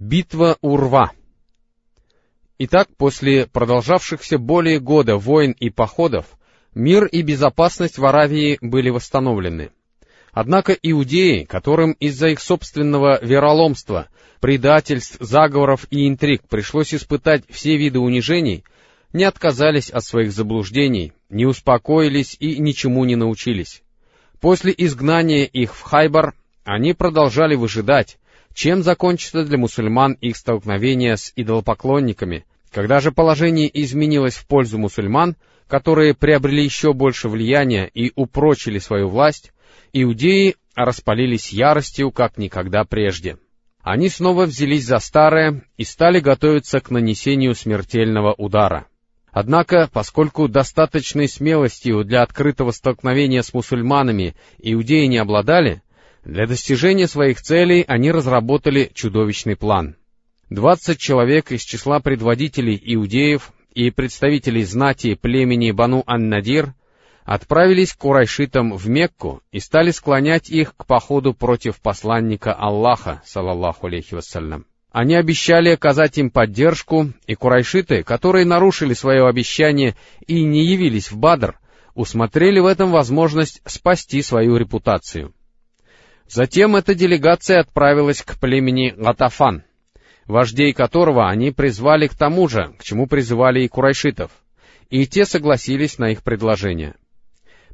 Битва Урва Итак, после продолжавшихся более года войн и походов, мир и безопасность в Аравии были восстановлены. Однако иудеи, которым из-за их собственного вероломства, предательств, заговоров и интриг пришлось испытать все виды унижений, не отказались от своих заблуждений, не успокоились и ничему не научились. После изгнания их в Хайбар они продолжали выжидать, чем закончится для мусульман их столкновение с идолопоклонниками. Когда же положение изменилось в пользу мусульман, которые приобрели еще больше влияния и упрочили свою власть, иудеи распалились яростью, как никогда прежде. Они снова взялись за старое и стали готовиться к нанесению смертельного удара. Однако, поскольку достаточной смелостью для открытого столкновения с мусульманами иудеи не обладали, для достижения своих целей они разработали чудовищный план. Двадцать человек из числа предводителей иудеев и представителей знати племени Бану Ан-Надир отправились к курайшитам в Мекку и стали склонять их к походу против посланника Аллаха, салаллаху алейхи вассалям. Они обещали оказать им поддержку, и курайшиты, которые нарушили свое обещание и не явились в Бадр, усмотрели в этом возможность спасти свою репутацию. Затем эта делегация отправилась к племени Гатафан, вождей которого они призвали к тому же, к чему призывали и курайшитов, и те согласились на их предложение.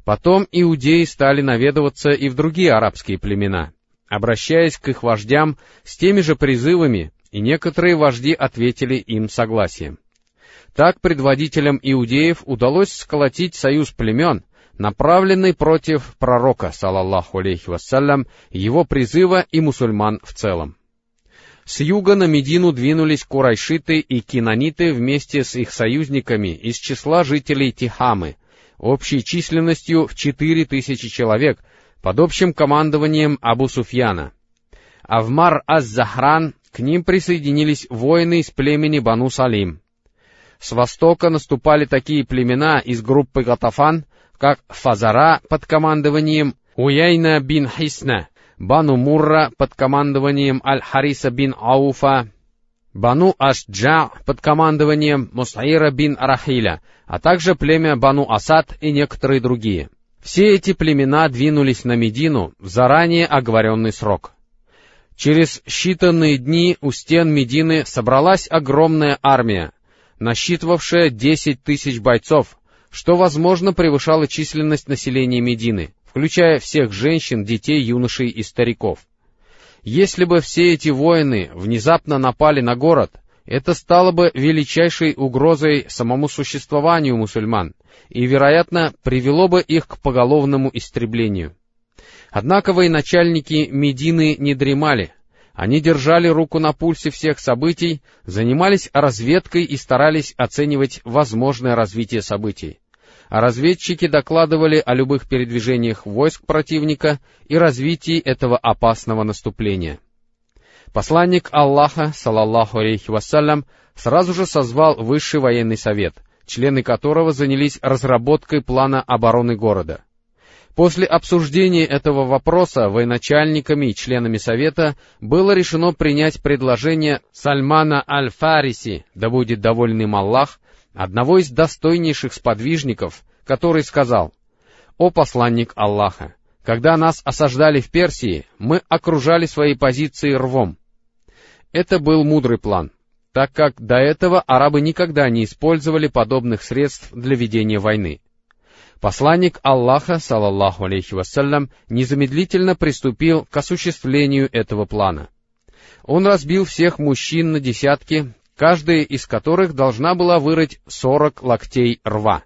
Потом иудеи стали наведываться и в другие арабские племена, обращаясь к их вождям с теми же призывами, и некоторые вожди ответили им согласием. Так предводителям иудеев удалось сколотить союз племен, направленный против пророка, салаллаху алейхи вассалям, его призыва и мусульман в целом. С юга на Медину двинулись курайшиты и кинаниты вместе с их союзниками из числа жителей Тихамы, общей численностью в четыре тысячи человек, под общим командованием Абу Суфьяна. А в Мар-Аз-Захран к ним присоединились воины из племени Бану Салим. С востока наступали такие племена из группы Гатафан, как Фазара под командованием Уяйна бин Хисна, Бану Мурра под командованием Аль-Хариса бин Ауфа, Бану Ашджа под командованием Мусаира бин Рахиля, а также племя Бану Асад и некоторые другие. Все эти племена двинулись на Медину в заранее оговоренный срок. Через считанные дни у стен Медины собралась огромная армия, насчитывавшая десять тысяч бойцов, что, возможно, превышало численность населения Медины, включая всех женщин, детей, юношей и стариков. Если бы все эти воины внезапно напали на город, это стало бы величайшей угрозой самому существованию мусульман и, вероятно, привело бы их к поголовному истреблению. Однако военачальники Медины не дремали, они держали руку на пульсе всех событий, занимались разведкой и старались оценивать возможное развитие событий а разведчики докладывали о любых передвижениях войск противника и развитии этого опасного наступления. Посланник Аллаха, салаллаху алейхи вассалям, сразу же созвал Высший военный совет, члены которого занялись разработкой плана обороны города. После обсуждения этого вопроса военачальниками и членами совета было решено принять предложение Сальмана Аль-Фариси, да будет доволен им Аллах, одного из достойнейших сподвижников, который сказал, «О посланник Аллаха, когда нас осаждали в Персии, мы окружали свои позиции рвом». Это был мудрый план, так как до этого арабы никогда не использовали подобных средств для ведения войны. Посланник Аллаха, салаллаху алейхи вассалям, незамедлительно приступил к осуществлению этого плана. Он разбил всех мужчин на десятки, каждая из которых должна была вырыть сорок локтей рва.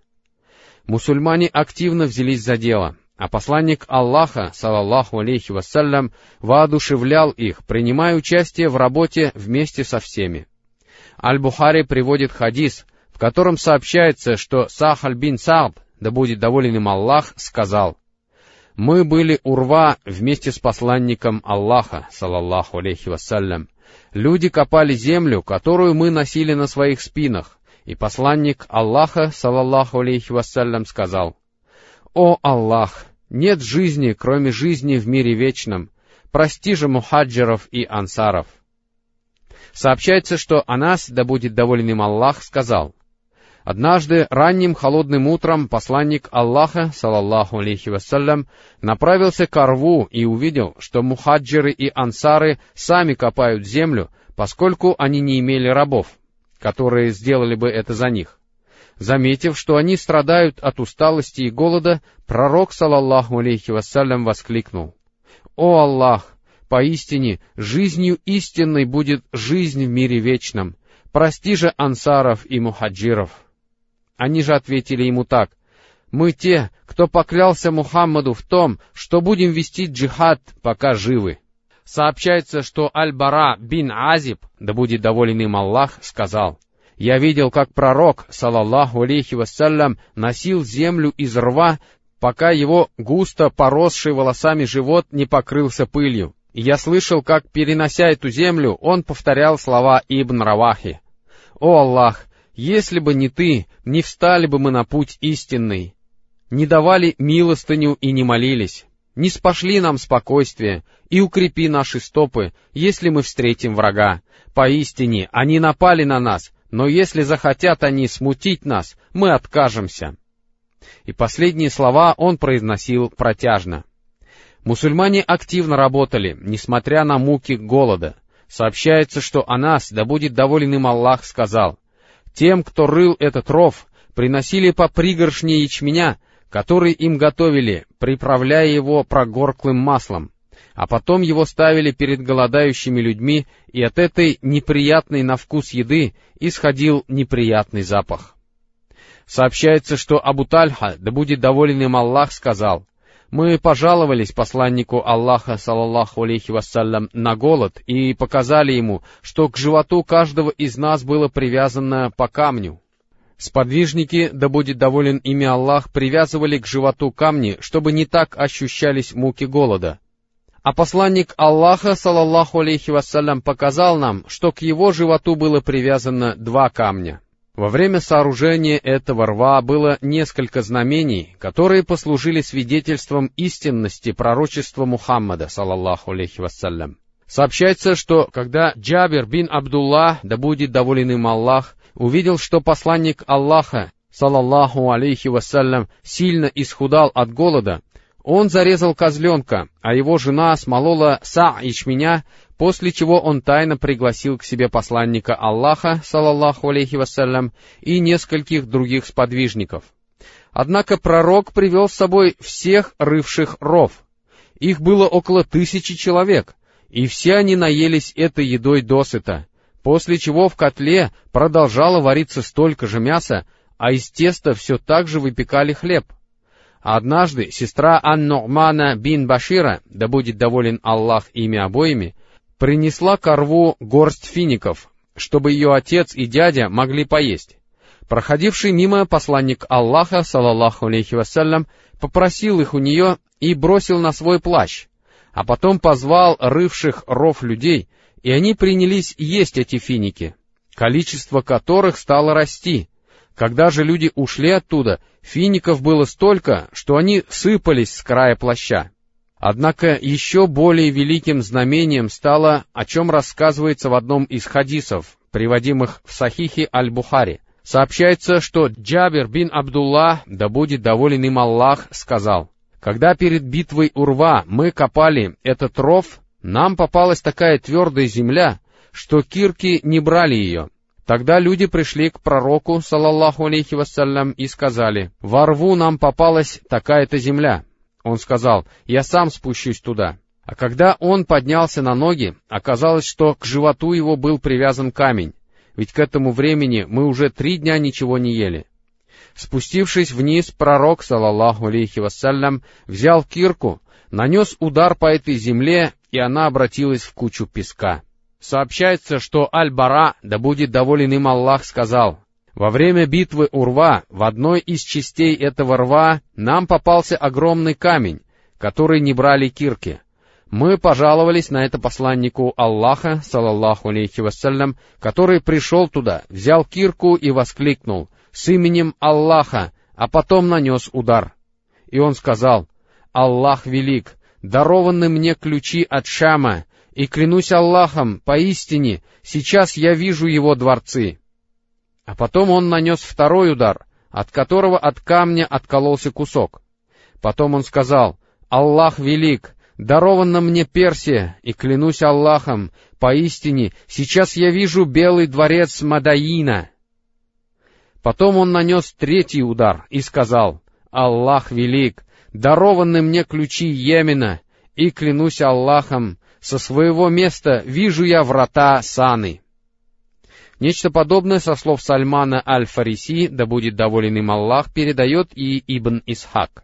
Мусульмане активно взялись за дело, а посланник Аллаха, салаллаху алейхи вассалям, воодушевлял их, принимая участие в работе вместе со всеми. Аль-Бухари приводит хадис, в котором сообщается, что Сахаль бин Саад, да будет доволен им Аллах, сказал, «Мы были урва вместе с посланником Аллаха, салаллаху алейхи вассалям, Люди копали землю, которую мы носили на своих спинах, и посланник Аллаха, салаллаху алейхи вассалям, сказал, «О Аллах, нет жизни, кроме жизни в мире вечном, прости же мухаджиров и ансаров». Сообщается, что Анас, да будет доволен им Аллах, сказал, Однажды ранним холодным утром посланник Аллаха, салаллаху алейхи вассалям, направился к Арву и увидел, что мухаджиры и ансары сами копают землю, поскольку они не имели рабов, которые сделали бы это за них. Заметив, что они страдают от усталости и голода, пророк, салаллаху алейхи вассалям, воскликнул, «О Аллах! Поистине, жизнью истинной будет жизнь в мире вечном. Прости же ансаров и мухаджиров!» Они же ответили ему так, «Мы те, кто поклялся Мухаммаду в том, что будем вести джихад, пока живы». Сообщается, что Аль-Бара бин Азиб, да будет доволен им Аллах, сказал, «Я видел, как пророк, салаллаху алейхи вассалям, носил землю из рва, пока его густо поросший волосами живот не покрылся пылью. И я слышал, как, перенося эту землю, он повторял слова Ибн Равахи. «О Аллах, если бы не ты, не встали бы мы на путь истинный, не давали милостыню и не молились, не спошли нам спокойствие и укрепи наши стопы, если мы встретим врага. Поистине, они напали на нас, но если захотят они смутить нас, мы откажемся. И последние слова он произносил протяжно. Мусульмане активно работали, несмотря на муки голода. Сообщается, что Анас, да будет доволен им Аллах, сказал, тем, кто рыл этот ров, приносили по пригоршне ячменя, который им готовили, приправляя его прогорклым маслом, а потом его ставили перед голодающими людьми, и от этой неприятной на вкус еды исходил неприятный запах. Сообщается, что Абу Тальха, да будет доволен им Аллах, сказал, мы пожаловались посланнику Аллаха, салаллаху алейхи вассалям, на голод и показали ему, что к животу каждого из нас было привязано по камню. Сподвижники, да будет доволен ими Аллах, привязывали к животу камни, чтобы не так ощущались муки голода. А посланник Аллаха, салаллаху алейхи вассалям, показал нам, что к его животу было привязано два камня. Во время сооружения этого рва было несколько знамений, которые послужили свидетельством истинности пророчества Мухаммада, салаллаху алейхи вассалям. Сообщается, что когда Джабир бин Абдуллах, да будет доволен им Аллах, увидел, что посланник Аллаха, салаллаху алейхи вассалям, сильно исхудал от голода, он зарезал козленка, а его жена смолола са ячменя, после чего он тайно пригласил к себе посланника Аллаха, салаллаху алейхи вассалям, и нескольких других сподвижников. Однако пророк привел с собой всех рывших ров. Их было около тысячи человек, и все они наелись этой едой досыта, после чего в котле продолжало вариться столько же мяса, а из теста все так же выпекали хлеб. Однажды сестра Ан-Ну'мана бин Башира, да будет доволен Аллах ими обоими, принесла корву горсть фиников, чтобы ее отец и дядя могли поесть. Проходивший мимо посланник Аллаха, салаллаху алейхи вассалям, попросил их у нее и бросил на свой плащ, а потом позвал рывших ров людей, и они принялись есть эти финики, количество которых стало расти, когда же люди ушли оттуда, фиников было столько, что они сыпались с края плаща. Однако еще более великим знамением стало, о чем рассказывается в одном из хадисов, приводимых в Сахихе Аль-Бухари. Сообщается, что Джабир бин Абдуллах, да будет доволен им Аллах, сказал, «Когда перед битвой Урва мы копали этот ров, нам попалась такая твердая земля, что кирки не брали ее, Тогда люди пришли к пророку, салаллаху алейхи вассалям, и сказали, «Во рву нам попалась такая-то земля». Он сказал, «Я сам спущусь туда». А когда он поднялся на ноги, оказалось, что к животу его был привязан камень, ведь к этому времени мы уже три дня ничего не ели. Спустившись вниз, пророк, салаллаху алейхи вассалям, взял кирку, нанес удар по этой земле, и она обратилась в кучу песка. Сообщается, что Аль-Бара, да будет доволен им Аллах, сказал, «Во время битвы Урва в одной из частей этого рва нам попался огромный камень, который не брали кирки. Мы пожаловались на это посланнику Аллаха, салаллаху алейхи вассалям, который пришел туда, взял кирку и воскликнул «С именем Аллаха», а потом нанес удар. И он сказал «Аллах велик, дарованы мне ключи от Шама, и клянусь Аллахом, поистине, сейчас я вижу его дворцы. А потом он нанес второй удар, от которого от камня откололся кусок. Потом он сказал, «Аллах велик, дарована мне Персия, и клянусь Аллахом, поистине, сейчас я вижу белый дворец Мадаина». Потом он нанес третий удар и сказал, «Аллах велик, дарованы мне ключи Йемена, и клянусь Аллахом, со своего места вижу я врата Саны. Нечто подобное со слов Сальмана Аль-Фариси, да будет доволен им Аллах, передает и Ибн Исхак.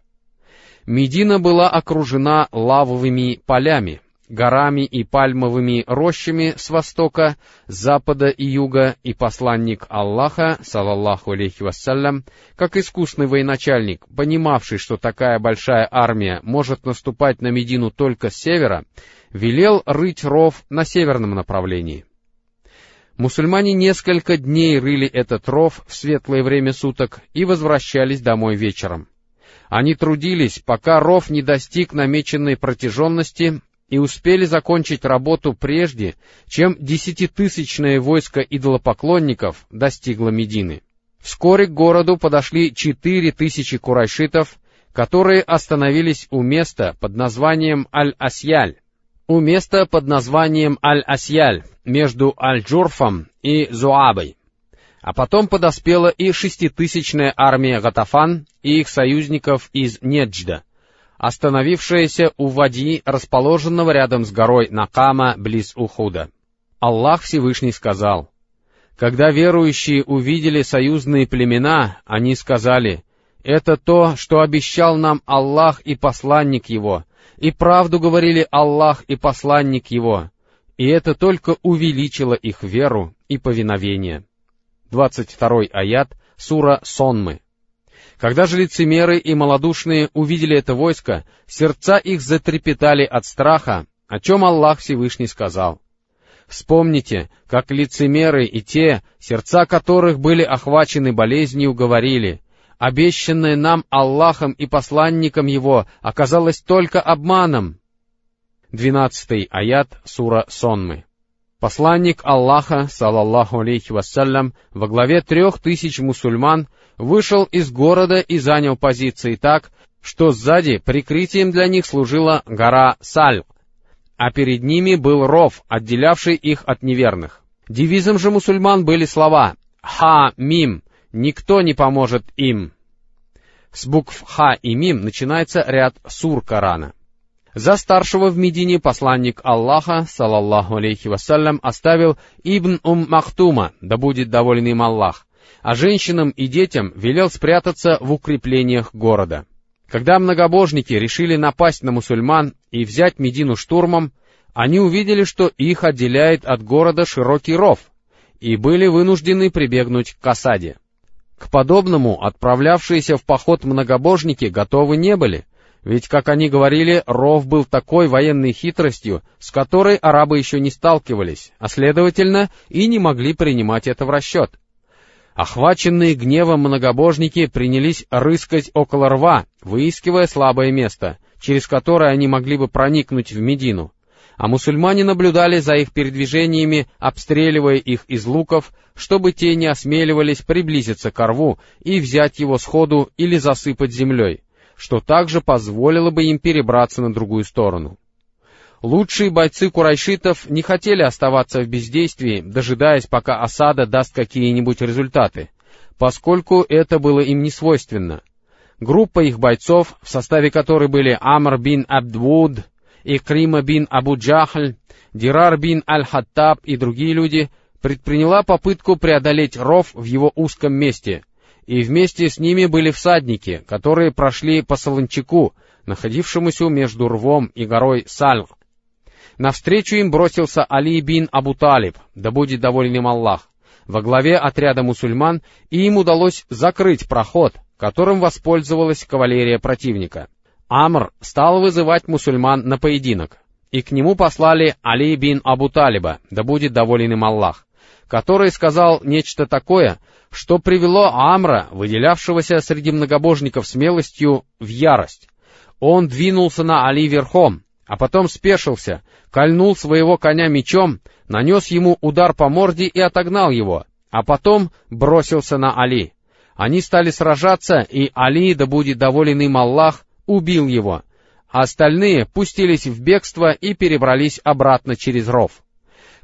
Медина была окружена лавовыми полями, горами и пальмовыми рощами с востока, запада и юга, и посланник Аллаха, салаллаху алейхи вассалям, как искусный военачальник, понимавший, что такая большая армия может наступать на Медину только с севера, велел рыть ров на северном направлении. Мусульмане несколько дней рыли этот ров в светлое время суток и возвращались домой вечером. Они трудились, пока ров не достиг намеченной протяженности и успели закончить работу прежде, чем десятитысячное войско идолопоклонников достигло Медины. Вскоре к городу подошли четыре тысячи курайшитов, которые остановились у места под названием Аль-Асьяль, у места под названием Аль-Асьяль между Аль-Джурфом и Зуабой. А потом подоспела и шеститысячная армия Гатафан и их союзников из Неджда, остановившаяся у Вади, расположенного рядом с горой Накама, близ Ухуда. Аллах Всевышний сказал, «Когда верующие увидели союзные племена, они сказали, «Это то, что обещал нам Аллах и посланник Его, и правду говорили Аллах и посланник Его, и это только увеличило их веру и повиновение. 22 аят, сура Сонмы. Когда же лицемеры и малодушные увидели это войско, сердца их затрепетали от страха, о чем Аллах Всевышний сказал. Вспомните, как лицемеры и те, сердца которых были охвачены болезнью, говорили, обещанное нам Аллахом и посланником Его, оказалось только обманом. Двенадцатый аят сура Сонмы. Посланник Аллаха, салаллаху алейхи вассалям, во главе трех тысяч мусульман вышел из города и занял позиции так, что сзади прикрытием для них служила гора Саль, а перед ними был ров, отделявший их от неверных. Девизом же мусульман были слова «Ха-мим», никто не поможет им. С букв Ха и Мим начинается ряд сур Корана. За старшего в Медине посланник Аллаха, салаллаху алейхи вассалям, оставил Ибн Ум Махтума, да будет доволен им Аллах, а женщинам и детям велел спрятаться в укреплениях города. Когда многобожники решили напасть на мусульман и взять Медину штурмом, они увидели, что их отделяет от города широкий ров, и были вынуждены прибегнуть к осаде. К подобному отправлявшиеся в поход многобожники готовы не были, ведь, как они говорили, ров был такой военной хитростью, с которой арабы еще не сталкивались, а следовательно и не могли принимать это в расчет. Охваченные гневом многобожники принялись рыскать около рва, выискивая слабое место, через которое они могли бы проникнуть в Медину а мусульмане наблюдали за их передвижениями, обстреливая их из луков, чтобы те не осмеливались приблизиться к рву и взять его сходу или засыпать землей, что также позволило бы им перебраться на другую сторону. Лучшие бойцы курайшитов не хотели оставаться в бездействии, дожидаясь, пока осада даст какие-нибудь результаты, поскольку это было им не свойственно. Группа их бойцов, в составе которой были Амр бин Абдвуд, Икрима бин Абу Джахль, Дирар бин Аль-Хаттаб и другие люди, предприняла попытку преодолеть ров в его узком месте, и вместе с ними были всадники, которые прошли по Солончаку, находившемуся между рвом и горой Сальг. Навстречу им бросился Али бин Абу Талиб, да будет доволен им Аллах, во главе отряда мусульман, и им удалось закрыть проход, которым воспользовалась кавалерия противника. Амр стал вызывать мусульман на поединок, и к нему послали Али бин Абу Талиба, да будет доволен им Аллах, который сказал нечто такое, что привело Амра, выделявшегося среди многобожников смелостью, в ярость. Он двинулся на Али верхом, а потом спешился, кольнул своего коня мечом, нанес ему удар по морде и отогнал его, а потом бросился на Али. Они стали сражаться, и Али, да будет доволен им Аллах, убил его, остальные пустились в бегство и перебрались обратно через ров.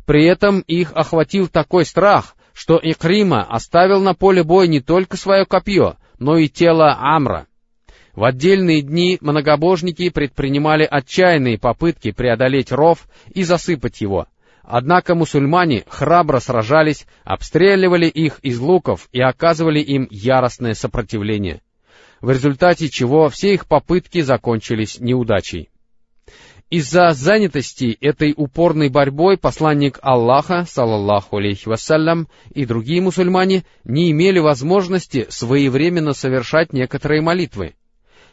При этом их охватил такой страх, что Икрима оставил на поле боя не только свое копье, но и тело Амра. В отдельные дни многобожники предпринимали отчаянные попытки преодолеть ров и засыпать его. Однако мусульмане храбро сражались, обстреливали их из луков и оказывали им яростное сопротивление в результате чего все их попытки закончились неудачей. Из-за занятости этой упорной борьбой посланник Аллаха, салаллаху алейхи вассалям, и другие мусульмане не имели возможности своевременно совершать некоторые молитвы.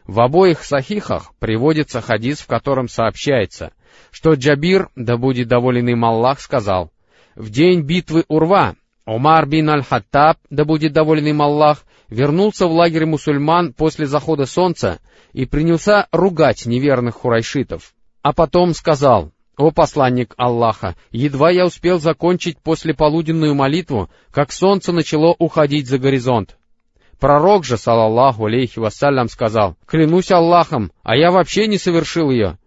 В обоих сахихах приводится хадис, в котором сообщается, что Джабир, да будет доволен им Аллах, сказал, «В день битвы Урва Умар бин Аль-Хаттаб, да будет доволен им Аллах, вернулся в лагерь мусульман после захода солнца и принялся ругать неверных хурайшитов. А потом сказал, «О посланник Аллаха, едва я успел закончить послеполуденную молитву, как солнце начало уходить за горизонт. Пророк же, салаллаху алейхи вассалям, сказал, «Клянусь Аллахом, а я вообще не совершил ее.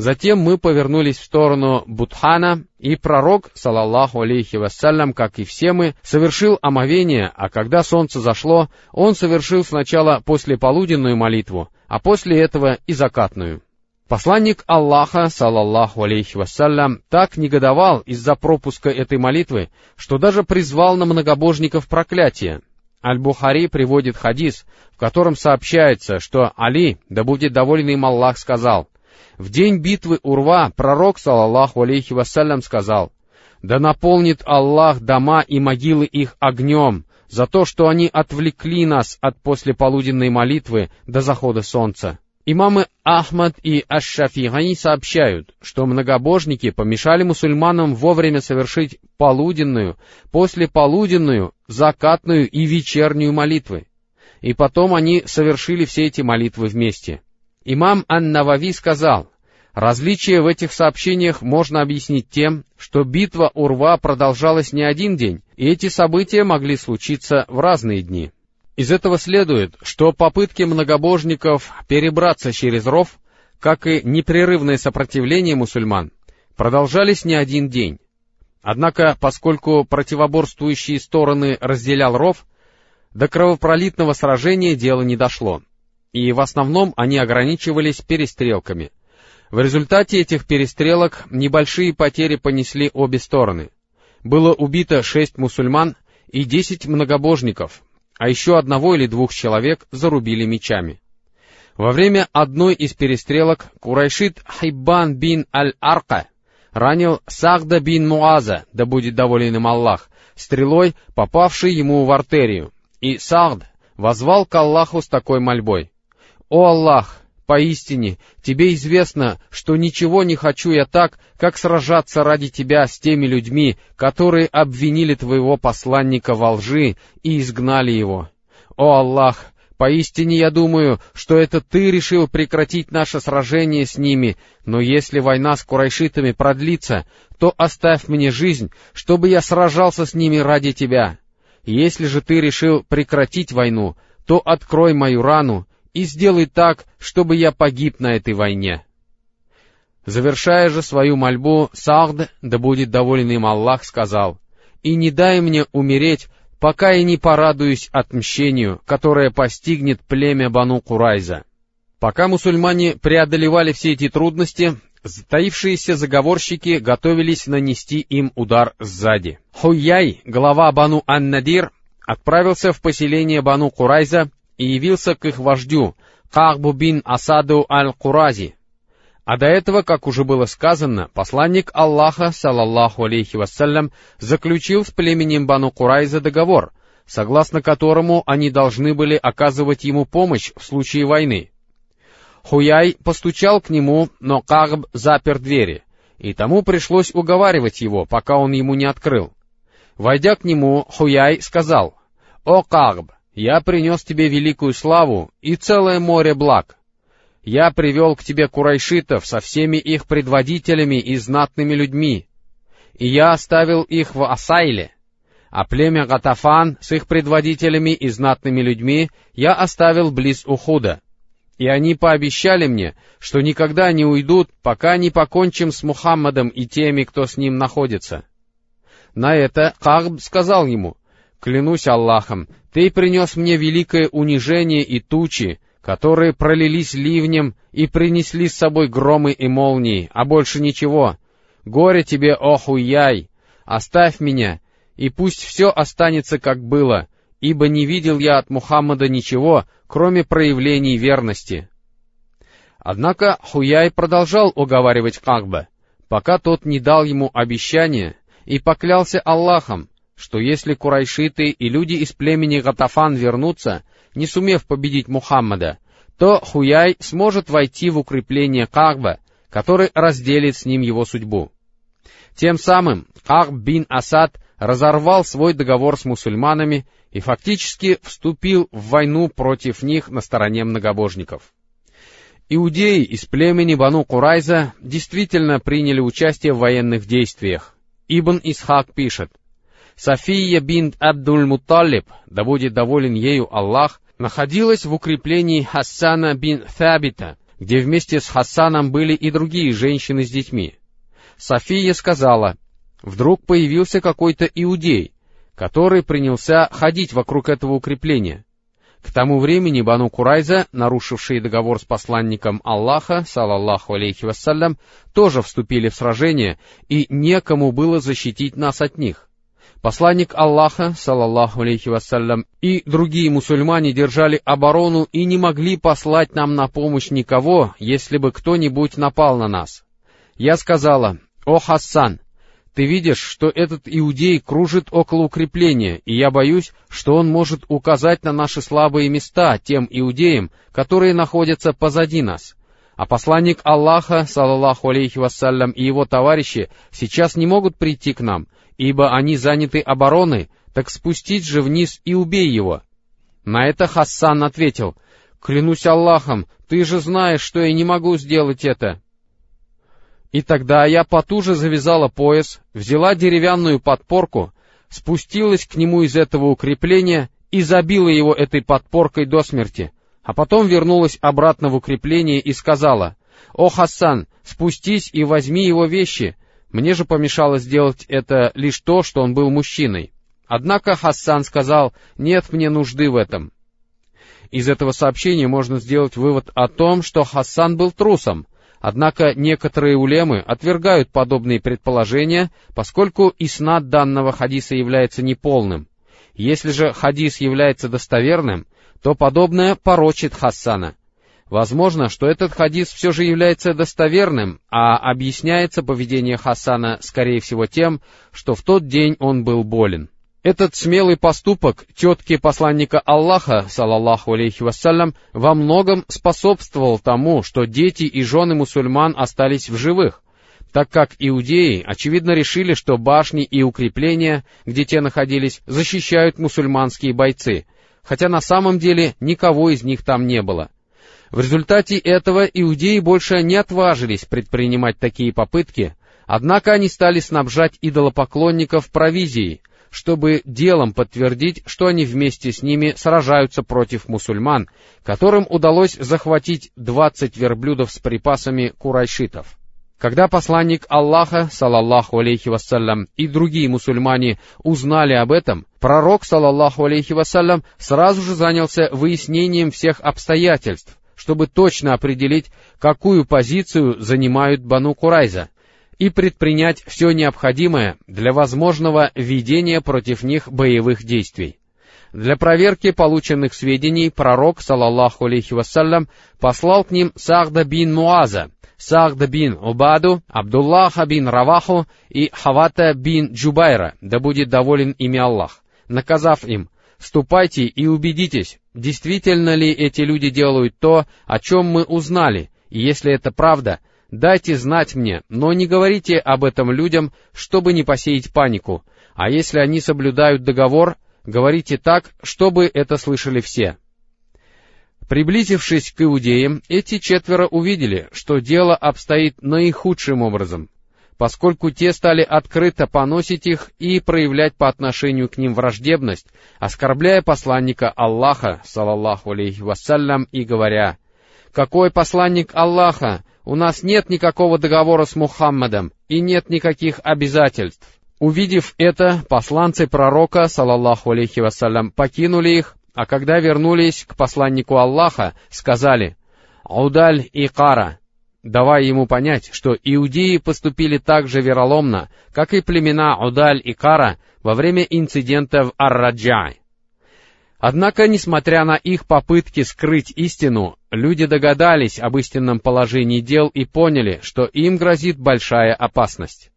Затем мы повернулись в сторону Будхана, и пророк, салаллаху алейхи вассалям, как и все мы, совершил омовение, а когда солнце зашло, он совершил сначала послеполуденную молитву, а после этого и закатную. Посланник Аллаха, салаллаху алейхи вассалям, так негодовал из-за пропуска этой молитвы, что даже призвал на многобожников проклятие. Аль-Бухари приводит хадис, в котором сообщается, что Али, да будет доволен им Аллах, сказал — в день битвы Урва пророк, салаллаху алейхи вассалям, сказал, «Да наполнит Аллах дома и могилы их огнем за то, что они отвлекли нас от послеполуденной молитвы до захода солнца». Имамы Ахмад и Аш-Шафигани сообщают, что многобожники помешали мусульманам вовремя совершить полуденную, послеполуденную, закатную и вечернюю молитвы. И потом они совершили все эти молитвы вместе. Имам Ан-Навави сказал, различие в этих сообщениях можно объяснить тем, что битва Урва продолжалась не один день, и эти события могли случиться в разные дни. Из этого следует, что попытки многобожников перебраться через ров, как и непрерывное сопротивление мусульман, продолжались не один день. Однако, поскольку противоборствующие стороны разделял ров, до кровопролитного сражения дело не дошло и в основном они ограничивались перестрелками. В результате этих перестрелок небольшие потери понесли обе стороны. Было убито шесть мусульман и десять многобожников, а еще одного или двух человек зарубили мечами. Во время одной из перестрелок Курайшит Хайбан бин Аль-Арка ранил Сагда бин Муаза, да будет доволен им Аллах, стрелой, попавшей ему в артерию, и Сагд возвал к Аллаху с такой мольбой. «О Аллах, поистине, Тебе известно, что ничего не хочу я так, как сражаться ради Тебя с теми людьми, которые обвинили Твоего посланника во лжи и изгнали его. О Аллах, Поистине я думаю, что это ты решил прекратить наше сражение с ними, но если война с курайшитами продлится, то оставь мне жизнь, чтобы я сражался с ними ради тебя. Если же ты решил прекратить войну, то открой мою рану и сделай так, чтобы я погиб на этой войне». Завершая же свою мольбу, Сахд, да будет доволен им Аллах, сказал, «И не дай мне умереть, пока я не порадуюсь отмщению, которое постигнет племя Бану Курайза». Пока мусульмане преодолевали все эти трудности, затаившиеся заговорщики готовились нанести им удар сзади. Хуяй, глава Бану Ан-Надир, отправился в поселение Бану Курайза и явился к их вождю, Кахбу бин Асаду аль-Курази. А до этого, как уже было сказано, посланник Аллаха, салаллаху алейхи вассалям, заключил с племенем Бану Курайза договор, согласно которому они должны были оказывать ему помощь в случае войны. Хуяй постучал к нему, но Кахб запер двери, и тому пришлось уговаривать его, пока он ему не открыл. Войдя к нему, Хуяй сказал, «О Кахб, я принес тебе великую славу и целое море благ. я привел к тебе курайшитов со всеми их предводителями и знатными людьми, и я оставил их в Асайле, а племя Гатафан с их предводителями и знатными людьми я оставил близ Ухуда. И они пообещали мне, что никогда не уйдут, пока не покончим с Мухаммадом и теми, кто с ним находится. На это Кагб сказал ему, «Клянусь Аллахом, ты принес мне великое унижение и тучи, которые пролились ливнем и принесли с собой громы и молнии, а больше ничего. Горе тебе, охуяй! Оставь меня, и пусть все останется как было, ибо не видел я от Мухаммада ничего, кроме проявлений верности. Однако Хуяй продолжал уговаривать Кагба, пока тот не дал ему обещания и поклялся Аллахом, что если курайшиты и люди из племени Гатафан вернутся, не сумев победить Мухаммада, то Хуяй сможет войти в укрепление Кагба, который разделит с ним его судьбу. Тем самым Кагб бин Асад разорвал свой договор с мусульманами и фактически вступил в войну против них на стороне многобожников. Иудеи из племени Бану Курайза действительно приняли участие в военных действиях. Ибн Исхак пишет, София бин Абдуль-Муталиб, да будет доволен ею Аллах, находилась в укреплении Хассана бин Фабита, где вместе с Хассаном были и другие женщины с детьми. София сказала, Вдруг появился какой-то иудей, который принялся ходить вокруг этого укрепления. К тому времени Бану Курайза, нарушившие договор с посланником Аллаха, салаллаху алейхи вассалям, тоже вступили в сражение, и некому было защитить нас от них. Посланник Аллаха, салаллаху алейхи вассалям, и другие мусульмане держали оборону и не могли послать нам на помощь никого, если бы кто-нибудь напал на нас. Я сказала, «О Хассан, ты видишь, что этот иудей кружит около укрепления, и я боюсь, что он может указать на наши слабые места тем иудеям, которые находятся позади нас. А посланник Аллаха, саллаллаху алейхи вассалям, и его товарищи сейчас не могут прийти к нам, ибо они заняты обороной, так спустить же вниз и убей его. На это Хассан ответил, «Клянусь Аллахом, ты же знаешь, что я не могу сделать это». И тогда я потуже завязала пояс, взяла деревянную подпорку, спустилась к нему из этого укрепления и забила его этой подпоркой до смерти, а потом вернулась обратно в укрепление и сказала, «О, Хасан, спустись и возьми его вещи». Мне же помешало сделать это лишь то, что он был мужчиной. Однако Хассан сказал, «Нет мне нужды в этом». Из этого сообщения можно сделать вывод о том, что Хассан был трусом, Однако некоторые улемы отвергают подобные предположения, поскольку иснад данного хадиса является неполным. Если же хадис является достоверным, то подобное порочит Хассана. Возможно, что этот хадис все же является достоверным, а объясняется поведение Хасана, скорее всего, тем, что в тот день он был болен. Этот смелый поступок тетки посланника Аллаха, салаллаху алейхи вассалям, во многом способствовал тому, что дети и жены мусульман остались в живых, так как иудеи, очевидно, решили, что башни и укрепления, где те находились, защищают мусульманские бойцы, хотя на самом деле никого из них там не было. В результате этого иудеи больше не отважились предпринимать такие попытки, однако они стали снабжать идолопоклонников провизией, чтобы делом подтвердить, что они вместе с ними сражаются против мусульман, которым удалось захватить двадцать верблюдов с припасами курайшитов. Когда посланник Аллаха, салаллаху алейхи вассалям, и другие мусульмане узнали об этом, пророк, салаллаху алейхи вассалям, сразу же занялся выяснением всех обстоятельств, чтобы точно определить, какую позицию занимают Бану Курайза, и предпринять все необходимое для возможного ведения против них боевых действий. Для проверки полученных сведений пророк, салаллаху алейхи вассалям, послал к ним Сахда бин Муаза, Сахда бин Убаду, Абдуллаха бин Раваху и Хавата бин Джубайра, да будет доволен ими Аллах, наказав им, «Ступайте и убедитесь, действительно ли эти люди делают то, о чем мы узнали, и если это правда, Дайте знать мне, но не говорите об этом людям, чтобы не посеять панику, а если они соблюдают договор, говорите так, чтобы это слышали все. Приблизившись к иудеям, эти четверо увидели, что дело обстоит наихудшим образом, поскольку те стали открыто поносить их и проявлять по отношению к ним враждебность, оскорбляя посланника Аллаха, салаллаху алейхи вассалям, и говоря, «Какой посланник Аллаха? У нас нет никакого договора с Мухаммадом и нет никаких обязательств». Увидев это, посланцы пророка, салаллаху алейхи вассалям, покинули их а когда вернулись к посланнику Аллаха, сказали «Аудаль и Кара», давая ему понять, что иудеи поступили так же вероломно, как и племена Аудаль и Кара во время инцидента в Ар-Раджай. Однако, несмотря на их попытки скрыть истину, люди догадались об истинном положении дел и поняли, что им грозит большая опасность.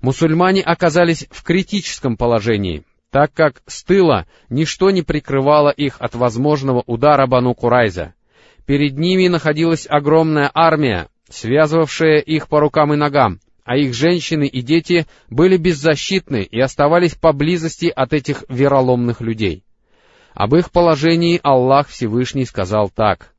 Мусульмане оказались в критическом положении, так как с тыла ничто не прикрывало их от возможного удара Бану Курайза. Перед ними находилась огромная армия, связывавшая их по рукам и ногам, а их женщины и дети были беззащитны и оставались поблизости от этих вероломных людей. Об их положении Аллах Всевышний сказал так —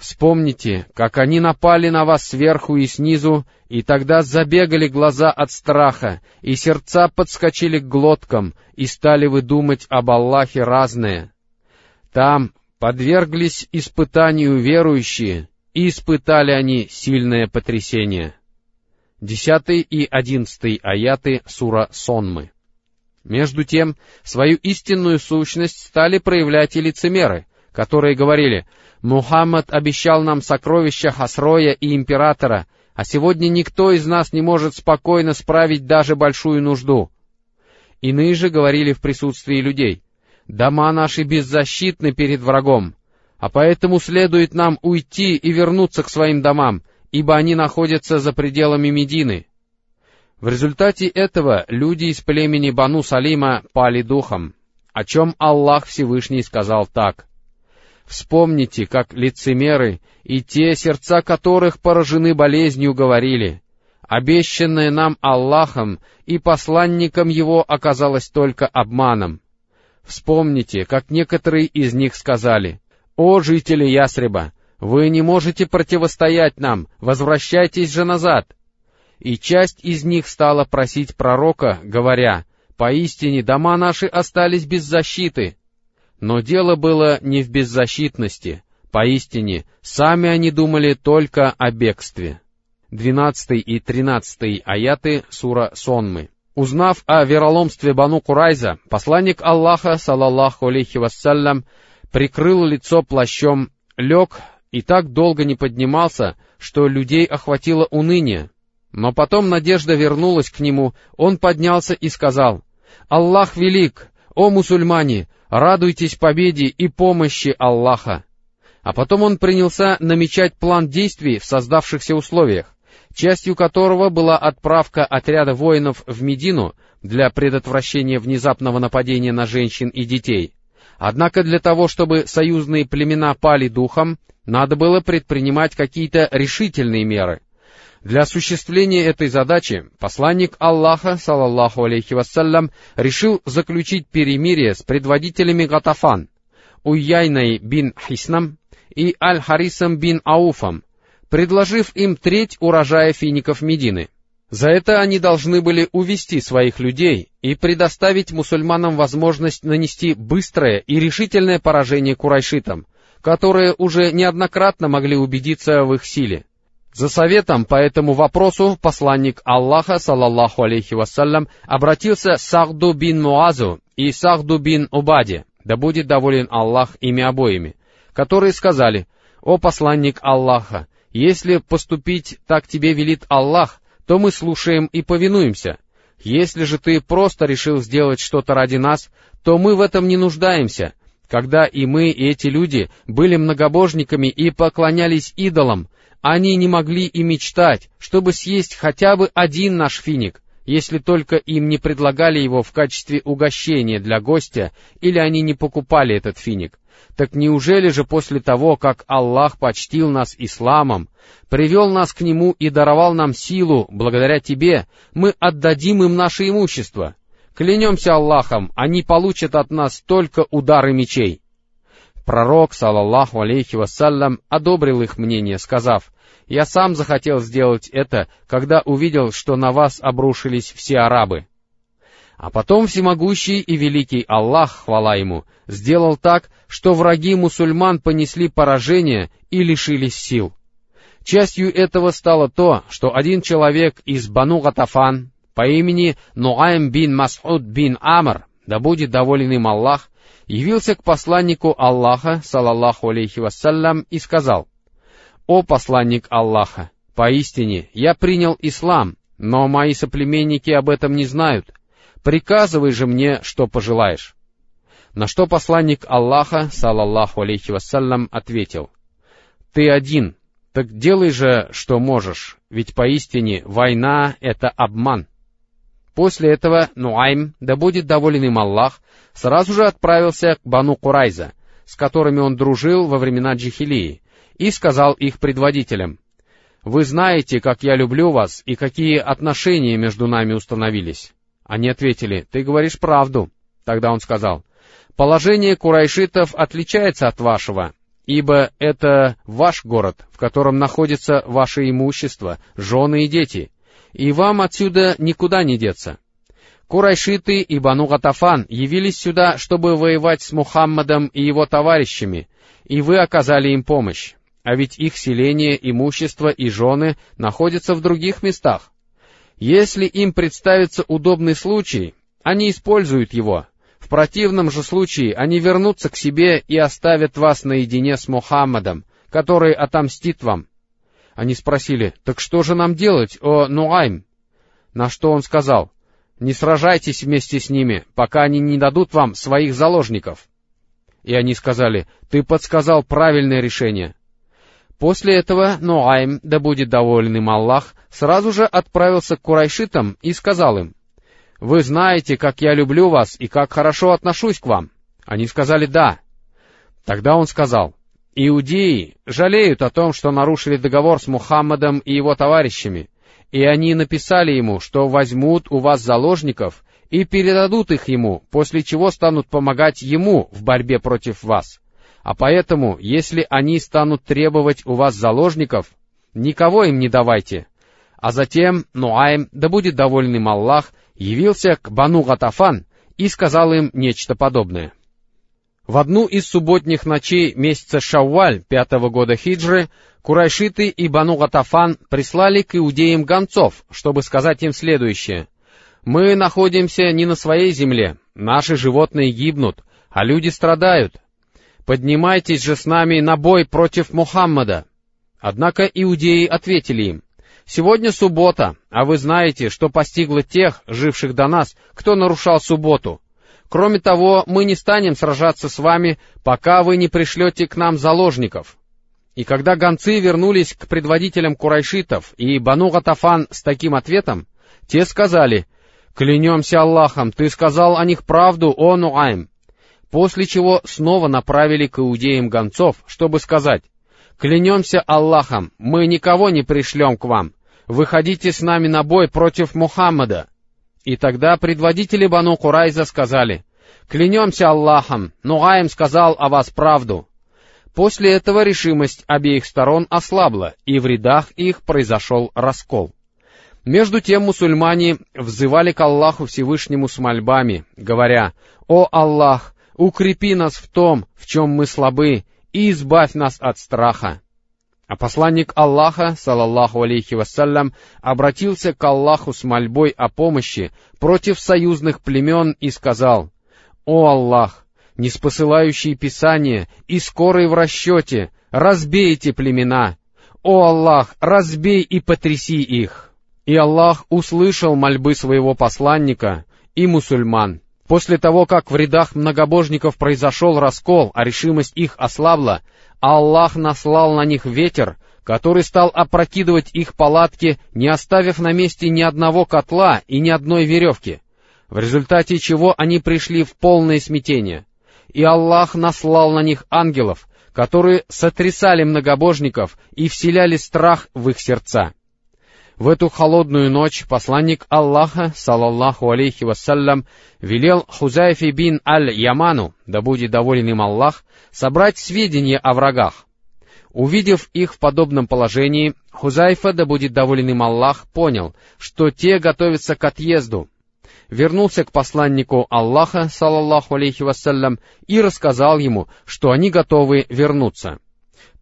Вспомните, как они напали на вас сверху и снизу, и тогда забегали глаза от страха, и сердца подскочили к глоткам, и стали вы думать об Аллахе разное. Там подверглись испытанию верующие, и испытали они сильное потрясение. Десятый и одиннадцатый аяты сура Сонмы. Между тем, свою истинную сущность стали проявлять и лицемеры, которые говорили — Мухаммад обещал нам сокровища Хасроя и императора, а сегодня никто из нас не может спокойно справить даже большую нужду. Иные же говорили в присутствии людей, дома наши беззащитны перед врагом, а поэтому следует нам уйти и вернуться к своим домам, ибо они находятся за пределами Медины. В результате этого люди из племени Бану Салима пали духом, о чем Аллах Всевышний сказал так. Вспомните, как лицемеры и те, сердца которых поражены болезнью, говорили, «Обещанное нам Аллахом и посланником Его оказалось только обманом». Вспомните, как некоторые из них сказали, «О, жители Ясреба, вы не можете противостоять нам, возвращайтесь же назад». И часть из них стала просить пророка, говоря, «Поистине дома наши остались без защиты, но дело было не в беззащитности, поистине, сами они думали только о бегстве. 12 и 13 аяты сура Сонмы. Узнав о вероломстве Бану Курайза, посланник Аллаха, салаллаху алейхи вассалям, прикрыл лицо плащом, лег и так долго не поднимался, что людей охватило уныние. Но потом надежда вернулась к нему, он поднялся и сказал, «Аллах велик! О мусульмане! радуйтесь победе и помощи Аллаха. А потом он принялся намечать план действий в создавшихся условиях, частью которого была отправка отряда воинов в Медину для предотвращения внезапного нападения на женщин и детей. Однако для того, чтобы союзные племена пали духом, надо было предпринимать какие-то решительные меры — для осуществления этой задачи посланник Аллаха, салаллаху алейхи вассалям, решил заключить перемирие с предводителями Гатафан, Уяйной бин Хиснам и Аль-Харисом бин Ауфом, предложив им треть урожая фиников Медины. За это они должны были увести своих людей и предоставить мусульманам возможность нанести быстрое и решительное поражение курайшитам, которые уже неоднократно могли убедиться в их силе. За советом по этому вопросу посланник Аллаха, салаллаху алейхи вассалям, обратился Сахду бин Муазу и Сахду бин Убаде, да будет доволен Аллах ими обоими, которые сказали, «О посланник Аллаха, если поступить так тебе велит Аллах, то мы слушаем и повинуемся. Если же ты просто решил сделать что-то ради нас, то мы в этом не нуждаемся, когда и мы, и эти люди были многобожниками и поклонялись идолам, они не могли и мечтать, чтобы съесть хотя бы один наш финик, если только им не предлагали его в качестве угощения для гостя, или они не покупали этот финик. Так неужели же после того, как Аллах почтил нас исламом, привел нас к Нему и даровал нам силу благодаря Тебе, мы отдадим им наше имущество? Клянемся Аллахом, они получат от нас только удары мечей. Пророк, салаллаху алейхи вассалям, одобрил их мнение, сказав, «Я сам захотел сделать это, когда увидел, что на вас обрушились все арабы». А потом всемогущий и великий Аллах, хвала ему, сделал так, что враги мусульман понесли поражение и лишились сил. Частью этого стало то, что один человек из Бану Гатафан по имени Нуайм бин Мас'уд бин Амр, да будет доволен им Аллах, явился к посланнику Аллаха, салаллаху алейхи вассалям, и сказал, «О посланник Аллаха, поистине я принял ислам, но мои соплеменники об этом не знают. Приказывай же мне, что пожелаешь». На что посланник Аллаха, салаллаху алейхи вассалям, ответил, «Ты один, так делай же, что можешь, ведь поистине война — это обман». После этого Нуайм, да будет доволен им Аллах, сразу же отправился к Бану Курайза, с которыми он дружил во времена Джихилии, и сказал их предводителям, «Вы знаете, как я люблю вас и какие отношения между нами установились». Они ответили, «Ты говоришь правду». Тогда он сказал, «Положение курайшитов отличается от вашего, ибо это ваш город, в котором находится ваше имущество, жены и дети, и вам отсюда никуда не деться. Курайшиты и Бану Гатафан явились сюда, чтобы воевать с Мухаммадом и его товарищами, и вы оказали им помощь. А ведь их селение, имущество и жены находятся в других местах. Если им представится удобный случай, они используют его. В противном же случае они вернутся к себе и оставят вас наедине с Мухаммадом, который отомстит вам. Они спросили, так что же нам делать, о Нуайм? На что он сказал, не сражайтесь вместе с ними, пока они не дадут вам своих заложников. И они сказали, ты подсказал правильное решение. После этого Нуайм, да будет доволен им Аллах, сразу же отправился к курайшитам и сказал им, «Вы знаете, как я люблю вас и как хорошо отношусь к вам». Они сказали «да». Тогда он сказал, Иудеи жалеют о том, что нарушили договор с Мухаммадом и его товарищами, и они написали ему, что возьмут у вас заложников и передадут их ему, после чего станут помогать ему в борьбе против вас. А поэтому, если они станут требовать у вас заложников, никого им не давайте. А затем Нуайм, да будет доволен им Аллах, явился к Бану Гатафан и сказал им нечто подобное. В одну из субботних ночей месяца Шавваль пятого года хиджры Курайшиты и Бану Гатафан прислали к иудеям гонцов, чтобы сказать им следующее. «Мы находимся не на своей земле, наши животные гибнут, а люди страдают. Поднимайтесь же с нами на бой против Мухаммада». Однако иудеи ответили им, «Сегодня суббота, а вы знаете, что постигло тех, живших до нас, кто нарушал субботу, Кроме того, мы не станем сражаться с вами, пока вы не пришлете к нам заложников». И когда гонцы вернулись к предводителям курайшитов и Бану Гатафан с таким ответом, те сказали, «Клянемся Аллахом, ты сказал о них правду, о Нуайм». После чего снова направили к иудеям гонцов, чтобы сказать, «Клянемся Аллахом, мы никого не пришлем к вам. Выходите с нами на бой против Мухаммада». И тогда предводители Бану Курайза сказали, «Клянемся Аллахом, Нуаем сказал о вас правду». После этого решимость обеих сторон ослабла, и в рядах их произошел раскол. Между тем мусульмане взывали к Аллаху Всевышнему с мольбами, говоря, «О Аллах, укрепи нас в том, в чем мы слабы, и избавь нас от страха». А посланник Аллаха, салаллаху алейхи вассалям, обратился к Аллаху с мольбой о помощи против союзных племен и сказал, «О Аллах, не спосылающий Писание и скорый в расчете, разбей эти племена! О Аллах, разбей и потряси их!» И Аллах услышал мольбы своего посланника и мусульман. После того, как в рядах многобожников произошел раскол, а решимость их ослабла, Аллах наслал на них ветер, который стал опрокидывать их палатки, не оставив на месте ни одного котла и ни одной веревки, в результате чего они пришли в полное смятение. И Аллах наслал на них ангелов, которые сотрясали многобожников и вселяли страх в их сердца. В эту холодную ночь посланник Аллаха, салаллаху алейхи вассалям, велел Хузайфи бин Аль-Яману, да будет доволен им Аллах, собрать сведения о врагах. Увидев их в подобном положении, Хузайфа, да будет доволен им Аллах, понял, что те готовятся к отъезду, вернулся к посланнику Аллаха, салаллаху алейхи вассалям, и рассказал ему, что они готовы вернуться.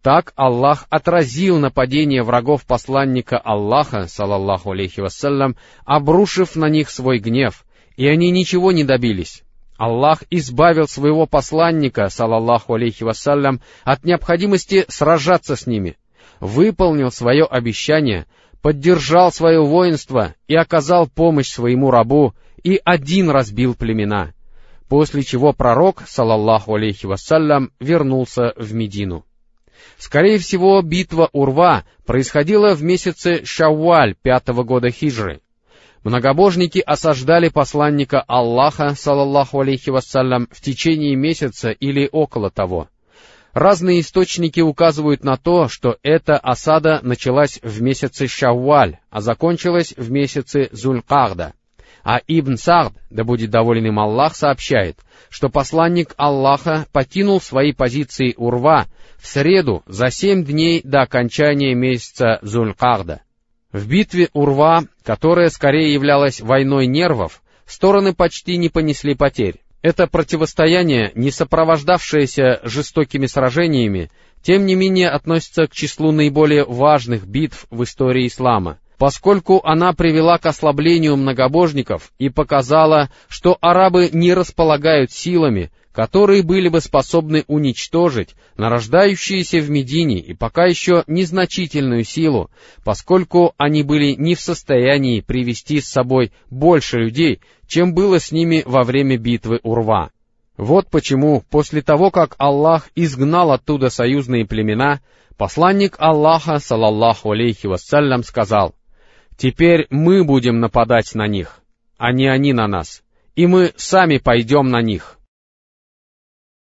Так Аллах отразил нападение врагов посланника Аллаха, салаллаху алейхи вассалям, обрушив на них свой гнев, и они ничего не добились. Аллах избавил своего посланника, салаллаху алейхи вассалям, от необходимости сражаться с ними, выполнил свое обещание, поддержал свое воинство и оказал помощь своему рабу, и один разбил племена, после чего пророк, салаллаху алейхи вассалям, вернулся в Медину. Скорее всего, битва Урва происходила в месяце Шауаль пятого года хиджры. Многобожники осаждали посланника Аллаха, салаллаху алейхи вассалям, в течение месяца или около того. Разные источники указывают на то, что эта осада началась в месяце Шауаль, а закончилась в месяце Зулькагда. А Ибн Сард, да будет доволен им Аллах, сообщает, что посланник Аллаха покинул свои позиции Урва в среду за семь дней до окончания месяца Зулькарда. В битве Урва, которая скорее являлась войной нервов, стороны почти не понесли потерь. Это противостояние, не сопровождавшееся жестокими сражениями, тем не менее относится к числу наиболее важных битв в истории ислама — поскольку она привела к ослаблению многобожников и показала, что арабы не располагают силами, которые были бы способны уничтожить нарождающиеся в Медине и пока еще незначительную силу, поскольку они были не в состоянии привести с собой больше людей, чем было с ними во время битвы Урва. Вот почему, после того, как Аллах изгнал оттуда союзные племена, посланник Аллаха, салаллаху алейхи вассалям, сказал, Теперь мы будем нападать на них, а не они на нас, и мы сами пойдем на них.